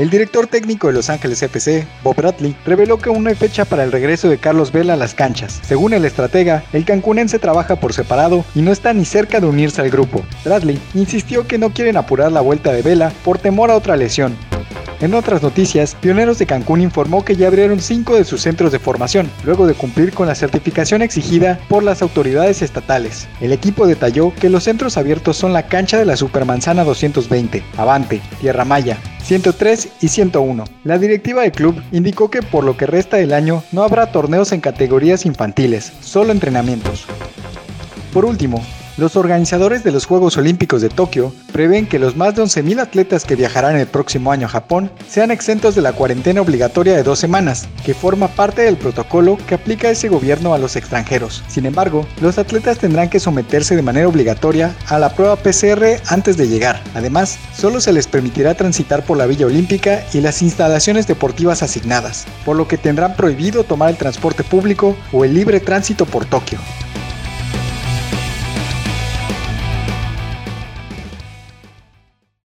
El director técnico de Los Ángeles FC, Bob Bradley, reveló que aún hay fecha para el regreso de Carlos Vela a las canchas. Según el estratega, el cancunense trabaja por separado y no está ni cerca de unirse al grupo. Bradley insistió que no quieren apurar la vuelta de Vela por temor a otra lesión, en otras noticias, Pioneros de Cancún informó que ya abrieron cinco de sus centros de formación, luego de cumplir con la certificación exigida por las autoridades estatales. El equipo detalló que los centros abiertos son la cancha de la Supermanzana 220, Avante, Tierra Maya, 103 y 101. La directiva del club indicó que por lo que resta del año no habrá torneos en categorías infantiles, solo entrenamientos. Por último, los organizadores de los Juegos Olímpicos de Tokio prevén que los más de 11.000 atletas que viajarán el próximo año a Japón sean exentos de la cuarentena obligatoria de dos semanas, que forma parte del protocolo que aplica ese gobierno a los extranjeros. Sin embargo, los atletas tendrán que someterse de manera obligatoria a la prueba PCR antes de llegar. Además, solo se les permitirá transitar por la Villa Olímpica y las instalaciones deportivas asignadas, por lo que tendrán prohibido tomar el transporte público o el libre tránsito por Tokio.